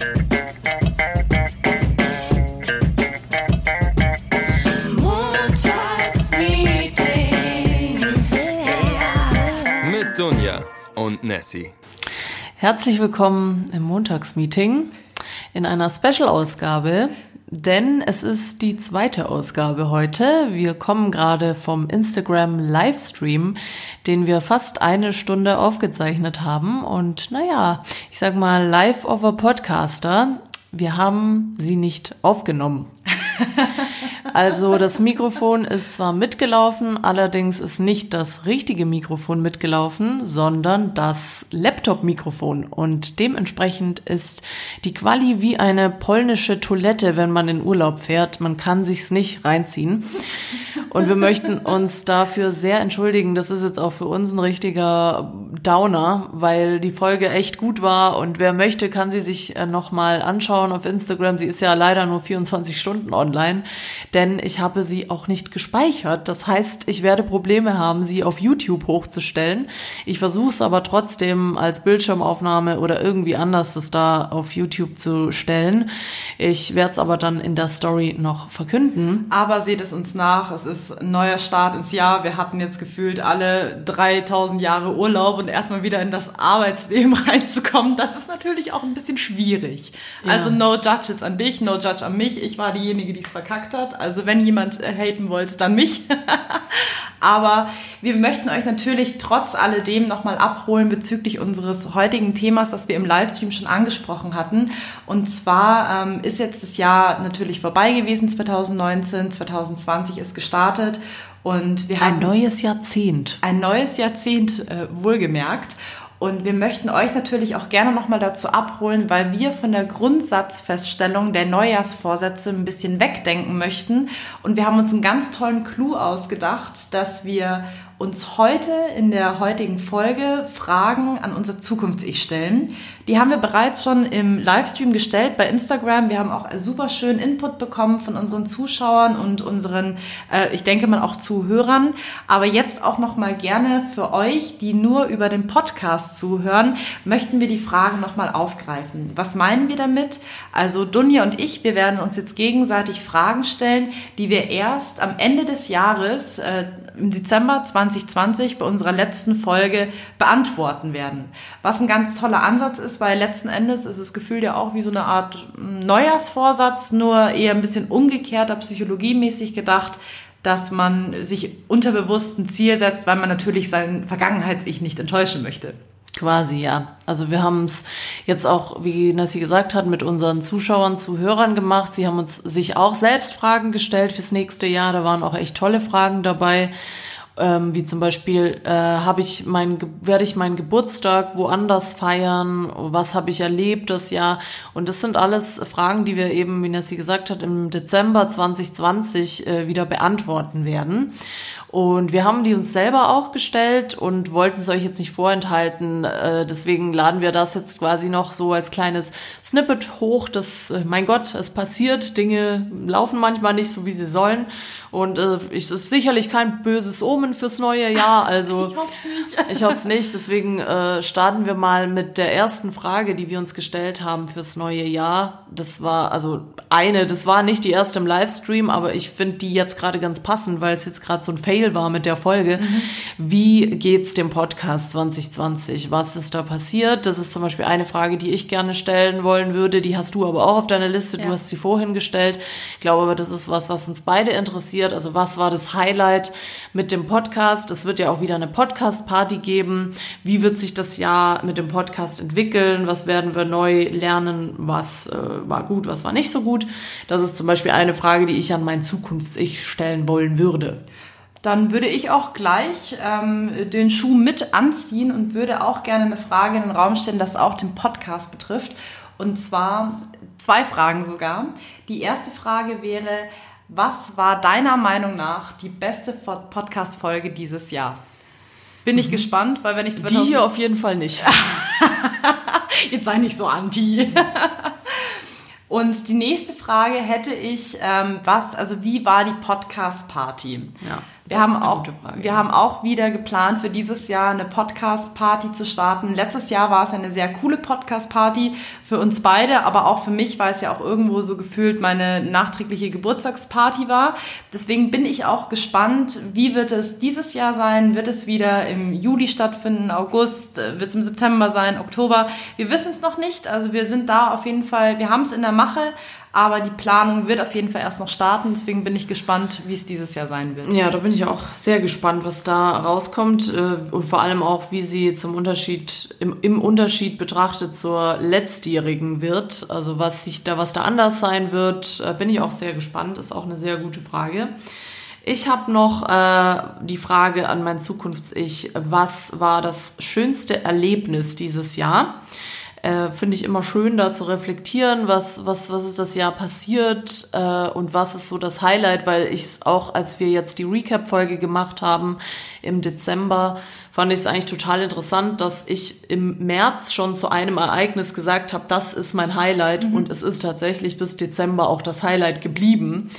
Mit Dunja und Nessie. Herzlich willkommen im Montagsmeeting in einer Special-Ausgabe, denn es ist die zweite Ausgabe heute. Wir kommen gerade vom Instagram Livestream, den wir fast eine Stunde aufgezeichnet haben. Und naja, ich sag mal, live a Podcaster. Wir haben sie nicht aufgenommen. Also das Mikrofon ist zwar mitgelaufen, allerdings ist nicht das richtige Mikrofon mitgelaufen, sondern das Laptop-Mikrofon. Und dementsprechend ist die Quali wie eine polnische Toilette, wenn man in Urlaub fährt. Man kann sich's nicht reinziehen. Und wir möchten uns dafür sehr entschuldigen. Das ist jetzt auch für uns ein richtiger Downer, weil die Folge echt gut war. Und wer möchte, kann sie sich äh, nochmal anschauen auf Instagram. Sie ist ja leider nur 24 Stunden online, denn ich habe sie auch nicht gespeichert. Das heißt, ich werde Probleme haben, sie auf YouTube hochzustellen. Ich versuche es aber trotzdem als Bildschirmaufnahme oder irgendwie anders das da auf YouTube zu stellen. Ich werde es aber dann in der Story noch verkünden. Aber seht es uns nach, es ist ein neuer Start ins Jahr. Wir hatten jetzt gefühlt alle 3000 Jahre Urlaub und erstmal wieder in das Arbeitsleben reinzukommen, das ist natürlich auch ein bisschen schwierig. Ja. Also no judges an dich, no judge an mich. Ich war diejenige, die es verkackt hat. Also wenn jemand äh, haten wollte, dann mich. Aber wir möchten euch natürlich trotz alledem nochmal abholen bezüglich unseres heutigen Themas, das wir im Livestream schon angesprochen hatten. Und zwar ähm, ist jetzt das Jahr natürlich vorbei gewesen, 2019, 2020 ist gestartet. Und wir haben ein neues Jahrzehnt. Ein neues Jahrzehnt, äh, wohlgemerkt. Und wir möchten euch natürlich auch gerne nochmal dazu abholen, weil wir von der Grundsatzfeststellung der Neujahrsvorsätze ein bisschen wegdenken möchten. Und wir haben uns einen ganz tollen Clou ausgedacht, dass wir uns heute in der heutigen Folge Fragen an unser Zukunfts-Ich stellen. Die haben wir bereits schon im Livestream gestellt bei Instagram. Wir haben auch super schön Input bekommen von unseren Zuschauern und unseren, äh, ich denke mal auch Zuhörern. Aber jetzt auch noch mal gerne für euch, die nur über den Podcast zuhören, möchten wir die Fragen noch mal aufgreifen. Was meinen wir damit? Also Dunja und ich, wir werden uns jetzt gegenseitig Fragen stellen, die wir erst am Ende des Jahres äh, im Dezember 2020 bei unserer letzten Folge beantworten werden. Was ein ganz toller Ansatz ist, weil letzten Endes ist das Gefühl ja auch wie so eine Art Neujahrsvorsatz, nur eher ein bisschen umgekehrter, psychologiemäßig gedacht, dass man sich unterbewusst ein Ziel setzt, weil man natürlich sein Vergangenheits-Ich nicht enttäuschen möchte. Quasi, ja. Also wir haben es jetzt auch, wie Nassi gesagt hat, mit unseren Zuschauern, Zuhörern gemacht. Sie haben uns sich auch selbst Fragen gestellt fürs nächste Jahr. Da waren auch echt tolle Fragen dabei. Ähm, wie zum Beispiel, äh, habe ich mein, werde ich meinen Geburtstag woanders feiern? Was habe ich erlebt das Jahr? Und das sind alles Fragen, die wir eben, wie Nassi gesagt hat, im Dezember 2020 äh, wieder beantworten werden. Und wir haben die uns selber auch gestellt und wollten es euch jetzt nicht vorenthalten. Äh, deswegen laden wir das jetzt quasi noch so als kleines Snippet hoch. Das, äh, mein Gott, es passiert. Dinge laufen manchmal nicht so, wie sie sollen. Und äh, es ist sicherlich kein böses Omen fürs neue Jahr. Also ich hoffe es nicht. ich hoffe es nicht. Deswegen äh, starten wir mal mit der ersten Frage, die wir uns gestellt haben fürs neue Jahr. Das war also eine, das war nicht die erste im Livestream, aber ich finde die jetzt gerade ganz passend, weil es jetzt gerade so ein Fail Fail war mit der Folge. Mhm. Wie geht's dem Podcast 2020? Was ist da passiert? Das ist zum Beispiel eine Frage, die ich gerne stellen wollen würde. Die hast du aber auch auf deiner Liste. Ja. Du hast sie vorhin gestellt. Ich glaube aber, das ist was, was uns beide interessiert. Also was war das Highlight mit dem Podcast? Es wird ja auch wieder eine Podcast-Party geben. Wie wird sich das Jahr mit dem Podcast entwickeln? Was werden wir neu lernen? Was äh, war gut, was war nicht so gut? Das ist zum Beispiel eine Frage, die ich an mein Zukunfts-Ich stellen wollen würde. Dann würde ich auch gleich ähm, den Schuh mit anziehen und würde auch gerne eine Frage in den Raum stellen, das auch den Podcast betrifft. Und zwar zwei Fragen sogar. Die erste Frage wäre, was war deiner Meinung nach die beste Podcast-Folge dieses Jahr? Bin ich mhm. gespannt, weil wenn ich 2000 Die hier auf jeden Fall nicht. Jetzt sei nicht so anti. Und die nächste Frage hätte ich, ähm, was, also wie war die Podcast-Party? Ja. Wir haben, auch, wir haben auch wieder geplant, für dieses Jahr eine Podcast-Party zu starten. Letztes Jahr war es eine sehr coole Podcast-Party für uns beide, aber auch für mich, weil es ja auch irgendwo so gefühlt meine nachträgliche Geburtstagsparty war. Deswegen bin ich auch gespannt, wie wird es dieses Jahr sein? Wird es wieder im Juli stattfinden, August? Wird es im September sein, Oktober? Wir wissen es noch nicht. Also wir sind da auf jeden Fall, wir haben es in der Mache, aber die Planung wird auf jeden Fall erst noch starten. Deswegen bin ich gespannt, wie es dieses Jahr sein wird. Ja, da bin ich auch sehr gespannt, was da rauskommt. Äh, und vor allem auch, wie sie zum Unterschied, im, im Unterschied betrachtet zur letztjährigen wird. Also was sich da, was da anders sein wird, äh, bin ich auch sehr gespannt. Ist auch eine sehr gute Frage. Ich habe noch äh, die Frage an mein Zukunfts-Ich. Was war das schönste Erlebnis dieses Jahr? Äh, finde ich immer schön, da zu reflektieren, was, was, was ist das Jahr passiert äh, und was ist so das Highlight, weil ich es auch, als wir jetzt die Recap-Folge gemacht haben im Dezember, fand ich es eigentlich total interessant, dass ich im März schon zu einem Ereignis gesagt habe, das ist mein Highlight mhm. und es ist tatsächlich bis Dezember auch das Highlight geblieben.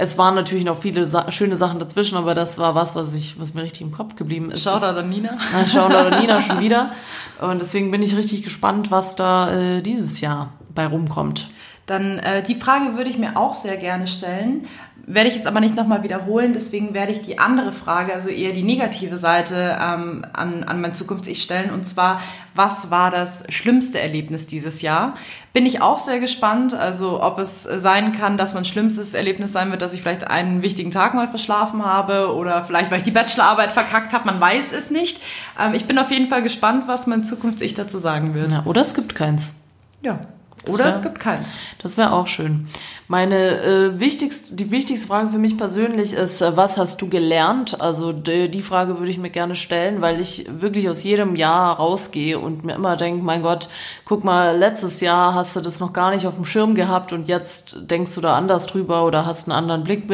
Es waren natürlich noch viele Sa schöne Sachen dazwischen, aber das war was, was ich, was mir richtig im Kopf geblieben ist. Shoutout an Nina. Na, Shoutout an Nina schon wieder. Und deswegen bin ich richtig gespannt, was da äh, dieses Jahr bei rumkommt. Dann äh, die Frage würde ich mir auch sehr gerne stellen. Werde ich jetzt aber nicht nochmal wiederholen, deswegen werde ich die andere Frage, also eher die negative Seite ähm, an, an mein Zukunfts-Ich stellen. Und zwar, was war das schlimmste Erlebnis dieses Jahr? Bin ich auch sehr gespannt, also ob es sein kann, dass mein schlimmstes Erlebnis sein wird, dass ich vielleicht einen wichtigen Tag mal verschlafen habe oder vielleicht, weil ich die Bachelorarbeit verkackt habe, man weiß es nicht. Ähm, ich bin auf jeden Fall gespannt, was mein Zukunfts-Ich dazu sagen wird. Ja, oder es gibt keins. Ja. Oder wär, es gibt keins. Das wäre auch schön. Meine äh, wichtigste, die wichtigste Frage für mich persönlich ist, äh, was hast du gelernt? Also die, die Frage würde ich mir gerne stellen, weil ich wirklich aus jedem Jahr rausgehe und mir immer denke, mein Gott, guck mal, letztes Jahr hast du das noch gar nicht auf dem Schirm gehabt und jetzt denkst du da anders drüber oder hast einen anderen Blick,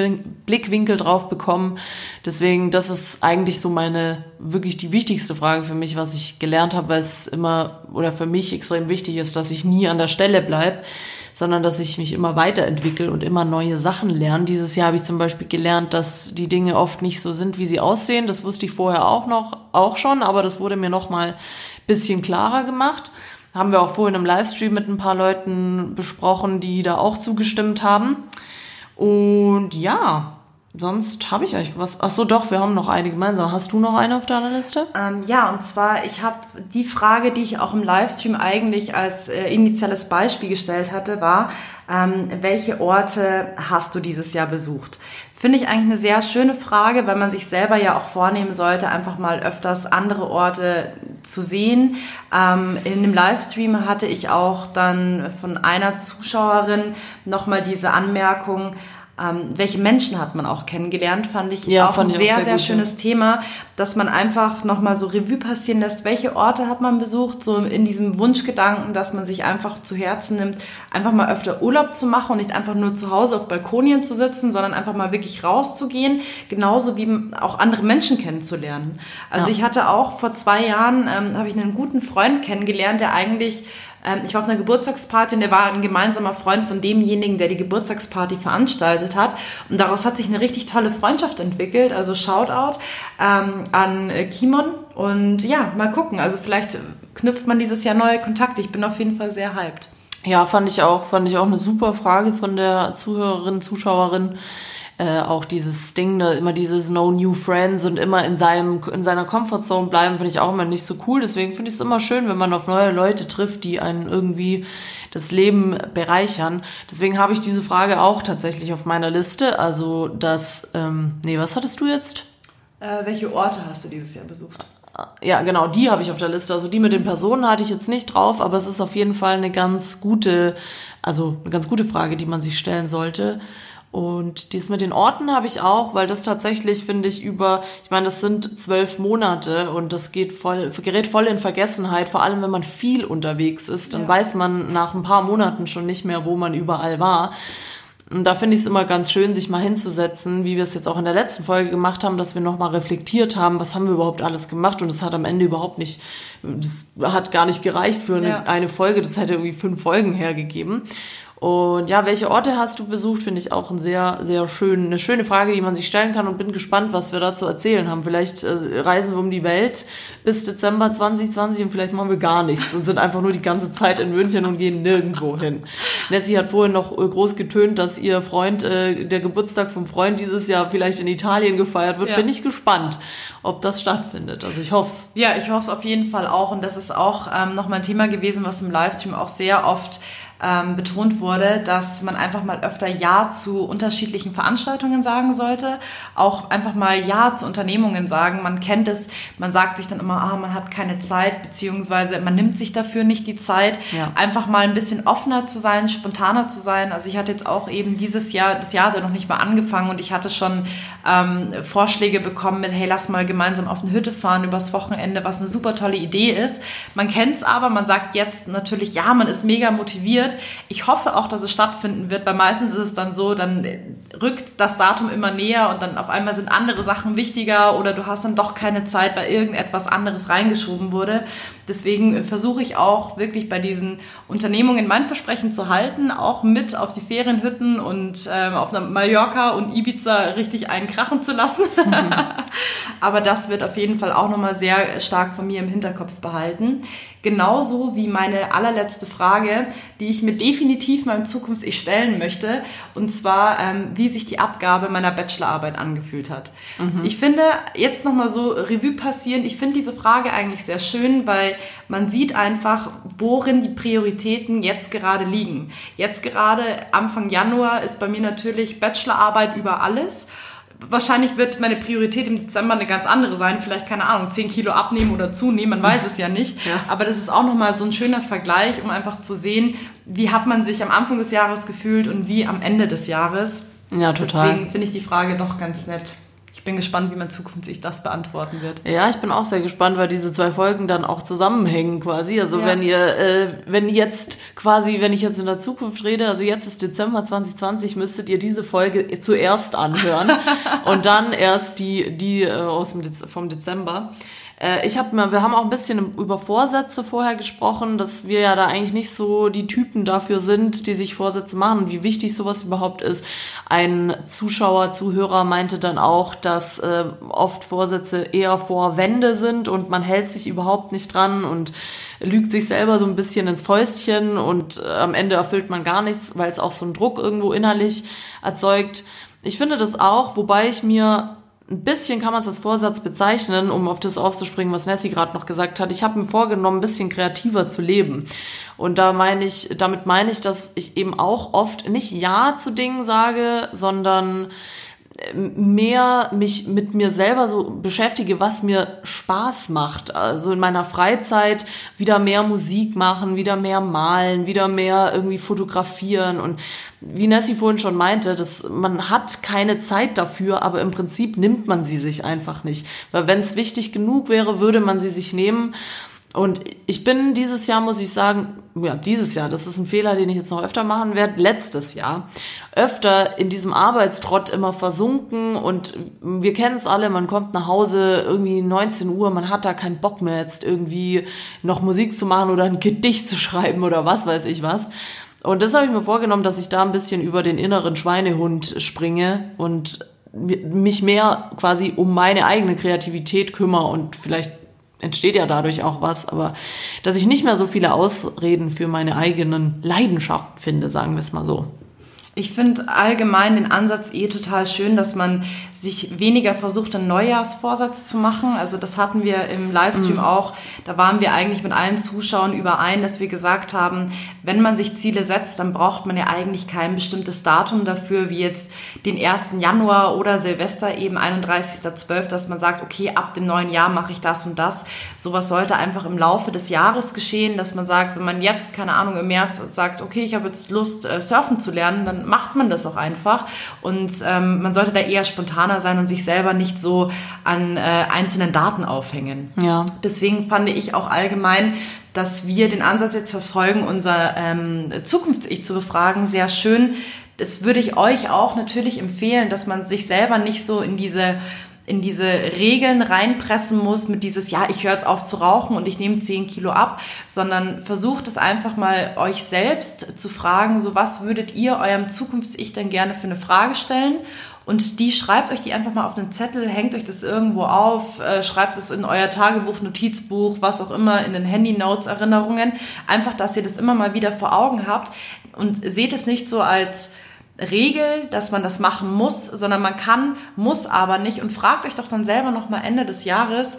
Blickwinkel drauf bekommen. Deswegen, das ist eigentlich so meine, wirklich die wichtigste Frage für mich, was ich gelernt habe, weil es immer oder für mich extrem wichtig ist, dass ich nie an der Stelle bleibe sondern dass ich mich immer weiterentwickle und immer neue Sachen lerne. Dieses Jahr habe ich zum Beispiel gelernt, dass die Dinge oft nicht so sind, wie sie aussehen. Das wusste ich vorher auch noch, auch schon, aber das wurde mir noch mal bisschen klarer gemacht. Haben wir auch vorhin im Livestream mit ein paar Leuten besprochen, die da auch zugestimmt haben. Und ja, sonst habe ich eigentlich was. Ach so, doch, wir haben noch eine gemeinsam. Hast du noch eine auf deiner Liste? Ähm, ja, und zwar, ich habe die Frage, die ich auch im Livestream eigentlich als äh, initiales Beispiel gestellt hatte, war, ähm, welche Orte hast du dieses Jahr besucht? Finde ich eigentlich eine sehr schöne Frage, weil man sich selber ja auch vornehmen sollte, einfach mal öfters andere Orte zu sehen. Ähm, in dem Livestream hatte ich auch dann von einer Zuschauerin nochmal diese Anmerkung, ähm, welche Menschen hat man auch kennengelernt, fand ich ja, auch fand ein sehr, sehr, sehr schönes Thema, dass man einfach nochmal so Revue passieren lässt, welche Orte hat man besucht, so in diesem Wunschgedanken, dass man sich einfach zu Herzen nimmt, einfach mal öfter Urlaub zu machen und nicht einfach nur zu Hause auf Balkonien zu sitzen, sondern einfach mal wirklich rauszugehen, genauso wie auch andere Menschen kennenzulernen. Also ja. ich hatte auch vor zwei Jahren, ähm, habe ich einen guten Freund kennengelernt, der eigentlich ähm, ich war auf einer Geburtstagsparty und der war ein gemeinsamer Freund von demjenigen, der die Geburtstagsparty veranstaltet hat. Und daraus hat sich eine richtig tolle Freundschaft entwickelt. Also Shoutout ähm, an äh, Kimon. Und ja, mal gucken. Also vielleicht knüpft man dieses Jahr neue Kontakte. Ich bin auf jeden Fall sehr hyped. Ja, fand ich auch, fand ich auch eine super Frage von der Zuhörerin, Zuschauerin äh, auch dieses Ding, da immer dieses No New Friends und immer in seinem in seiner Comfortzone bleiben, finde ich auch immer nicht so cool. Deswegen finde ich es immer schön, wenn man auf neue Leute trifft, die einen irgendwie das Leben bereichern. Deswegen habe ich diese Frage auch tatsächlich auf meiner Liste. Also das, ähm, nee, was hattest du jetzt? Äh, welche Orte hast du dieses Jahr besucht? Ja, genau, die habe ich auf der Liste. Also die mit den Personen hatte ich jetzt nicht drauf, aber es ist auf jeden Fall eine ganz gute, also eine ganz gute Frage, die man sich stellen sollte. Und dies mit den Orten habe ich auch, weil das tatsächlich, finde ich, über, ich meine, das sind zwölf Monate und das geht voll, gerät voll in Vergessenheit, vor allem wenn man viel unterwegs ist, dann ja. weiß man nach ein paar Monaten schon nicht mehr, wo man überall war. Und da finde ich es immer ganz schön, sich mal hinzusetzen, wie wir es jetzt auch in der letzten Folge gemacht haben, dass wir nochmal reflektiert haben, was haben wir überhaupt alles gemacht und es hat am Ende überhaupt nicht, das hat gar nicht gereicht für eine, Ja. eine Folge, das hätte irgendwie fünf Folgen hergegeben. Und ja, welche Orte hast du besucht, finde ich auch ein sehr, sehr schön, eine schöne Frage, die man sich stellen kann und bin gespannt, was wir da zu erzählen haben. Vielleicht äh, reisen wir um die Welt bis Dezember 2020 und vielleicht machen wir gar nichts und sind einfach nur die ganze Zeit in München und gehen nirgendwo hin. Nessie hat vorhin noch äh, groß getönt, dass ihr Freund, äh, der Geburtstag vom Freund dieses Jahr vielleicht in Italien gefeiert wird. Ja. Bin ich gespannt, ob das stattfindet. Also ich hoffe es. Ja, ich hoffe es auf jeden Fall auch. Und das ist auch ähm, nochmal ein Thema gewesen, was im Livestream auch sehr oft ähm, betont wurde, dass man einfach mal öfter Ja zu unterschiedlichen Veranstaltungen sagen sollte. Auch einfach mal Ja zu Unternehmungen sagen. Man kennt es, man sagt sich dann immer, ah, man hat keine Zeit, beziehungsweise man nimmt sich dafür nicht die Zeit. Ja. Einfach mal ein bisschen offener zu sein, spontaner zu sein. Also ich hatte jetzt auch eben dieses Jahr, das Jahr hat ja noch nicht mal angefangen und ich hatte schon ähm, Vorschläge bekommen mit, hey, lass mal gemeinsam auf eine Hütte fahren übers Wochenende, was eine super tolle Idee ist. Man kennt es aber, man sagt jetzt natürlich, ja, man ist mega motiviert. Ich hoffe auch, dass es stattfinden wird, weil meistens ist es dann so, dann rückt das Datum immer näher und dann auf einmal sind andere Sachen wichtiger oder du hast dann doch keine Zeit, weil irgendetwas anderes reingeschoben wurde. Deswegen versuche ich auch wirklich bei diesen Unternehmungen mein Versprechen zu halten, auch mit auf die Ferienhütten und ähm, auf Mallorca und Ibiza richtig einen krachen zu lassen. Aber das wird auf jeden Fall auch nochmal sehr stark von mir im Hinterkopf behalten. Genauso wie meine allerletzte Frage, die ich mir definitiv meinem Zukunfts-Ich stellen möchte. Und zwar, ähm, wie sich die Abgabe meiner Bachelorarbeit angefühlt hat. Ich finde, jetzt nochmal so Revue passieren, ich finde diese Frage eigentlich sehr schön, weil man sieht einfach, worin die Prioritäten jetzt gerade liegen. Jetzt gerade Anfang Januar ist bei mir natürlich Bachelorarbeit über alles. Wahrscheinlich wird meine Priorität im Dezember eine ganz andere sein. Vielleicht, keine Ahnung, 10 Kilo abnehmen oder zunehmen, man weiß es ja nicht. Ja. Aber das ist auch nochmal so ein schöner Vergleich, um einfach zu sehen, wie hat man sich am Anfang des Jahres gefühlt und wie am Ende des Jahres. Ja, total. Deswegen finde ich die Frage doch ganz nett. Ich bin gespannt, wie mein Zukunft das beantworten wird. Ja, ich bin auch sehr gespannt, weil diese zwei Folgen dann auch zusammenhängen quasi. Also Ja. wenn ihr, äh, wenn jetzt quasi, wenn ich jetzt in der Zukunft rede, also jetzt ist Dezember 2020, müsstet ihr diese Folge zuerst anhören und dann erst die, die äh, aus dem Dez vom Dezember. Äh, ich habe mir, wir haben auch ein bisschen über Vorsätze vorher gesprochen, dass wir ja da eigentlich nicht so die Typen dafür sind, die sich Vorsätze machen wie wichtig sowas überhaupt ist. Ein Zuschauer, Zuhörer meinte dann auch, dass äh, oft Vorsätze eher vor Wände sind und man hält sich überhaupt nicht dran und lügt sich selber so ein bisschen ins Fäustchen und äh, am Ende erfüllt man gar nichts, weil es auch so einen Druck irgendwo innerlich erzeugt. Ich finde das auch, wobei ich mir ein bisschen kann man es als Vorsatz bezeichnen, um auf das aufzuspringen, was Nessie gerade noch gesagt hat. Ich habe mir vorgenommen, ein bisschen kreativer zu leben. Und da meine ich, damit meine ich, dass ich eben auch oft nicht Ja zu Dingen sage, sondern mehr mich mit mir selber so beschäftige, was mir Spaß macht. Also in meiner Freizeit wieder mehr Musik machen, wieder mehr malen, wieder mehr irgendwie fotografieren und wie Nessie vorhin schon meinte, dass man hat keine Zeit dafür, aber im Prinzip nimmt man sie sich einfach nicht. Weil wenn es wichtig genug wäre, würde man sie sich nehmen. Und ich bin dieses Jahr, muss ich sagen, ja, dieses Jahr, das ist ein Fehler, den ich jetzt noch öfter machen werde, letztes Jahr, öfter in diesem Arbeitstrott immer versunken und wir kennen es alle, man kommt nach Hause irgendwie 19 Uhr, man hat da keinen Bock mehr jetzt irgendwie noch Musik zu machen oder ein Gedicht zu schreiben oder was weiß ich was. Und das habe ich mir vorgenommen, dass ich da ein bisschen über den inneren Schweinehund springe und mich mehr quasi um meine eigene Kreativität kümmere und vielleicht entsteht ja dadurch auch was, aber dass ich nicht mehr so viele Ausreden für meine eigenen Leidenschaften finde, sagen wir es mal so. Ich finde allgemein den Ansatz eh total schön, dass man sich weniger versucht, einen Neujahrsvorsatz zu machen. Also das hatten wir im Livestream auch. Da waren wir eigentlich mit allen Zuschauern überein, dass wir gesagt haben, wenn man sich Ziele setzt, dann braucht man ja eigentlich kein bestimmtes Datum dafür, wie jetzt den 1. Januar oder Silvester eben 31.12., dass man sagt, okay, ab dem neuen Jahr mache ich das und das. Sowas sollte einfach im Laufe des Jahres geschehen, dass man sagt, wenn man jetzt, keine Ahnung, im März sagt, okay, ich habe jetzt Lust, äh, surfen zu lernen, dann macht man das auch einfach. Und ähm, man sollte da eher spontaner sein und sich selber nicht so an äh, einzelnen Daten aufhängen. Ja. Deswegen fand ich auch allgemein, dass wir den Ansatz jetzt verfolgen, unser ähm, Zukunfts-Ich zu befragen, sehr schön, das würde ich euch auch natürlich empfehlen, dass man sich selber nicht so in diese in diese Regeln reinpressen muss mit dieses, ja, ich höre jetzt auf zu rauchen und ich nehme 10 Kilo ab, sondern versucht es einfach mal euch selbst zu fragen, so was würdet ihr eurem Zukunfts-Ich denn gerne für eine Frage stellen und die schreibt euch die einfach mal auf einen Zettel, hängt euch das irgendwo auf, äh, schreibt es in euer Tagebuch, Notizbuch, was auch immer, in den Handy-Notes, Erinnerungen. Einfach, dass ihr das immer mal wieder vor Augen habt und seht es nicht so als Regel, dass man das machen muss, sondern man kann, muss aber nicht. Und fragt euch doch dann selber noch mal Ende des Jahres,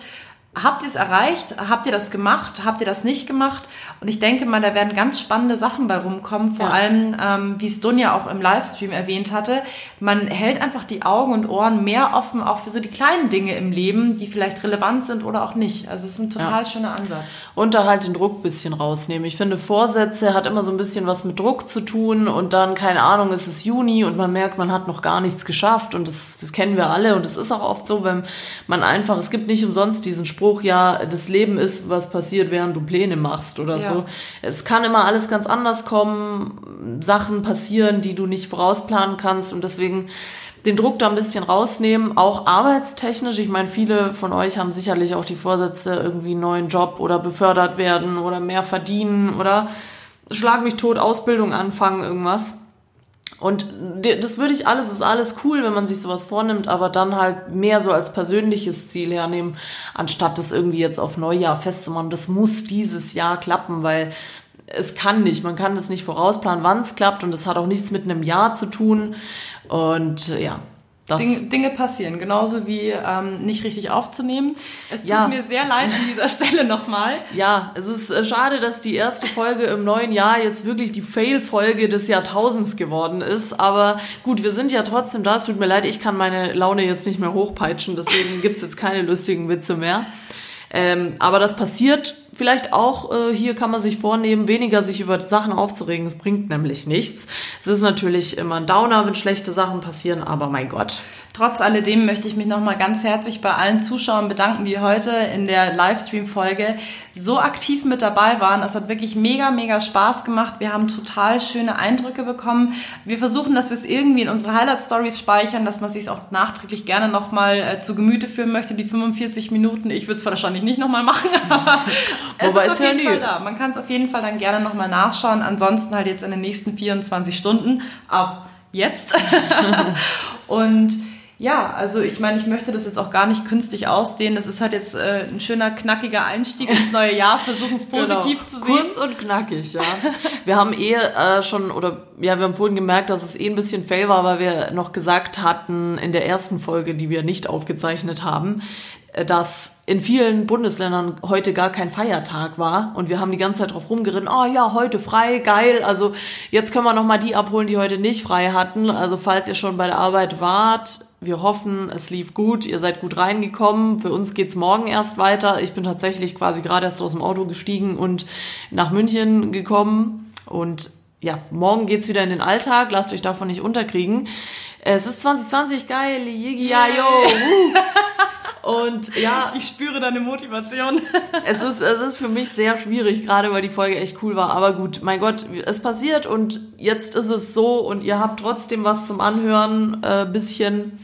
habt ihr es erreicht? Habt ihr das gemacht? Habt ihr das nicht gemacht? Und ich denke mal, da werden ganz spannende Sachen bei rumkommen. Vor ja. allem, ähm, wie es Dunja auch im Livestream erwähnt hatte, man hält einfach die Augen und Ohren mehr offen, auch für so die kleinen Dinge im Leben, die vielleicht relevant sind oder auch nicht. Also es ist ein total ja. schöner Ansatz. Und da halt den Druck ein bisschen rausnehmen. Ich finde, Vorsätze hat immer so ein bisschen was mit Druck zu tun und dann, keine Ahnung, ist es Juni und man merkt, man hat noch gar nichts geschafft und das, das kennen wir alle und es ist auch oft so, wenn man einfach, es gibt nicht umsonst diesen Spruch, Spruch, ja, das Leben ist, was passiert, während du Pläne machst oder ja. so. Es kann immer alles ganz anders kommen, Sachen passieren, die du nicht vorausplanen kannst und deswegen den Druck da ein bisschen rausnehmen, auch arbeitstechnisch. Ich meine, viele von euch haben sicherlich auch die Vorsätze, irgendwie einen neuen Job oder befördert werden oder mehr verdienen oder schlag mich tot, Ausbildung anfangen, irgendwas. Und das würde ich alles, ist alles cool, wenn man sich sowas vornimmt, aber dann halt mehr so als persönliches Ziel hernehmen, anstatt das irgendwie jetzt auf Neujahr festzumachen. Das muss dieses Jahr klappen, weil es kann nicht. Man kann das nicht vorausplanen, wann es klappt und das hat auch nichts mit einem Jahr zu tun. Und ja, Dinge, Dinge, passieren, genauso wie ähm, nicht richtig aufzunehmen. Es tut ja. mir sehr leid an dieser Stelle nochmal. Ja, es ist äh, schade, dass die erste Folge im neuen Jahr jetzt wirklich die Fail-Folge des Jahrtausends geworden ist. Aber gut, wir sind ja trotzdem da. Es tut mir leid, ich kann meine Laune jetzt nicht mehr hochpeitschen, deswegen gibt's jetzt keine lustigen Witze mehr. Ähm, aber das passiert vielleicht auch, äh, hier kann man sich vornehmen, weniger sich über Sachen aufzuregen. Es bringt nämlich nichts. Es ist natürlich immer ein Downer, wenn schlechte Sachen passieren, aber mein Gott. Trotz alledem möchte ich mich nochmal ganz herzlich bei allen Zuschauern bedanken, die heute in der Livestream-Folge so aktiv mit dabei waren. Es hat wirklich mega, mega Spaß gemacht. Wir haben total schöne Eindrücke bekommen. Wir versuchen, dass wir es irgendwie in unsere Highlight-Stories speichern, dass man sich auch nachträglich gerne nochmal äh, zu Gemüte führen möchte, die 45 Minuten. Ich würde es wahrscheinlich nicht nochmal machen, aber es Wobei ist auf jeden Fall da. Man kann es auf jeden Fall dann gerne nochmal nachschauen. Ansonsten halt jetzt in den nächsten 24 Stunden ab jetzt. Und ja, also ich meine, ich möchte das jetzt auch gar nicht künstlich ausdehnen. Das ist halt jetzt äh, ein schöner, knackiger Einstieg ins neue Jahr. Versuchen es genau. positiv genau. zu sehen. Kurz und knackig, ja. Wir haben eh äh, schon, oder ja, wir haben vorhin gemerkt, dass es eh ein bisschen fail war, weil wir noch gesagt hatten in der ersten Folge, die wir nicht aufgezeichnet haben, dass in vielen Bundesländern heute gar kein Feiertag war und wir haben die ganze Zeit drauf rumgeritten, oh ja, heute frei, geil, also jetzt können wir nochmal die abholen, die heute nicht frei hatten. Also falls ihr schon bei der Arbeit wart, wir hoffen, es lief gut, ihr seid gut reingekommen. Für uns geht's morgen erst weiter. Ich bin tatsächlich quasi gerade erst aus dem Auto gestiegen und nach München gekommen. Und ja, morgen geht's wieder in den Alltag. Lasst euch davon nicht unterkriegen. Es ist 2020, geil, Yigi, ja, yo. Und ja. Ich spüre deine Motivation. es, ist, es ist für mich sehr schwierig, gerade weil die Folge echt cool war. Aber gut, mein Gott, es passiert und jetzt ist es so und ihr habt trotzdem was zum Anhören, äh, bisschen.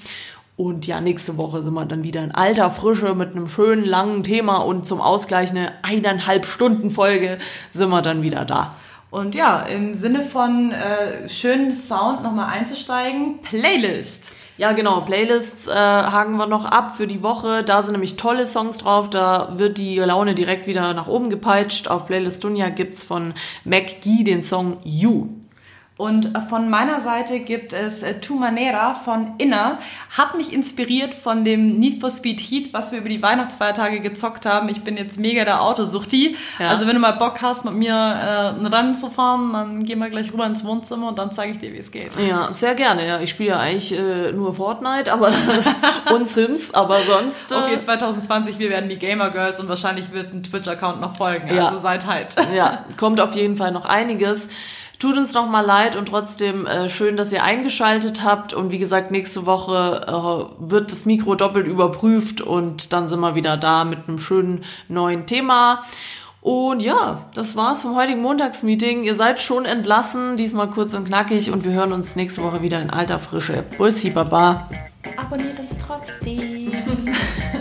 Und ja, nächste Woche sind wir dann wieder in alter Frische mit einem schönen langen Thema und zum Ausgleich eine eineinhalb Stunden Folge sind wir dann wieder da. Und ja, im Sinne von äh, schönen Sound nochmal einzusteigen, Playlist. Ja, genau. Playlists äh, haken wir noch ab für die Woche. Da sind nämlich tolle Songs drauf. Da wird die Laune direkt wieder nach oben gepeitscht. Auf Playlist Dunja gibt's von MacGee den Song You. Und von meiner Seite gibt es äh, Tu Manera von Inner. Hat mich inspiriert von dem Need for Speed Heat, was wir über die Weihnachtsfeiertage gezockt haben. Ich bin jetzt mega der Autosuchti. Ja. Also wenn du mal Bock hast, mit mir äh, ein Rennen zu fahren, dann gehen wir gleich rüber ins Wohnzimmer und dann zeige ich dir, wie es geht. Ja, sehr gerne. Ja, ich spiele ja eigentlich äh, nur Fortnite aber und Sims, aber sonst. Äh, okay, 2020, wir werden die Gamer Girls und wahrscheinlich wird ein Twitch-Account noch folgen. Ja. Also seid halt. ja, kommt auf jeden Fall noch einiges. Tut uns noch mal leid und trotzdem äh, schön, dass ihr eingeschaltet habt. Und wie gesagt, nächste Woche äh, wird das Mikro doppelt überprüft und dann sind wir wieder da mit einem schönen neuen Thema. Und ja, das war's vom heutigen Montagsmeeting. Ihr seid schon entlassen, diesmal kurz und knackig und wir hören uns nächste Woche wieder in alter Frische. Bussi, Baba. Abonniert uns trotzdem.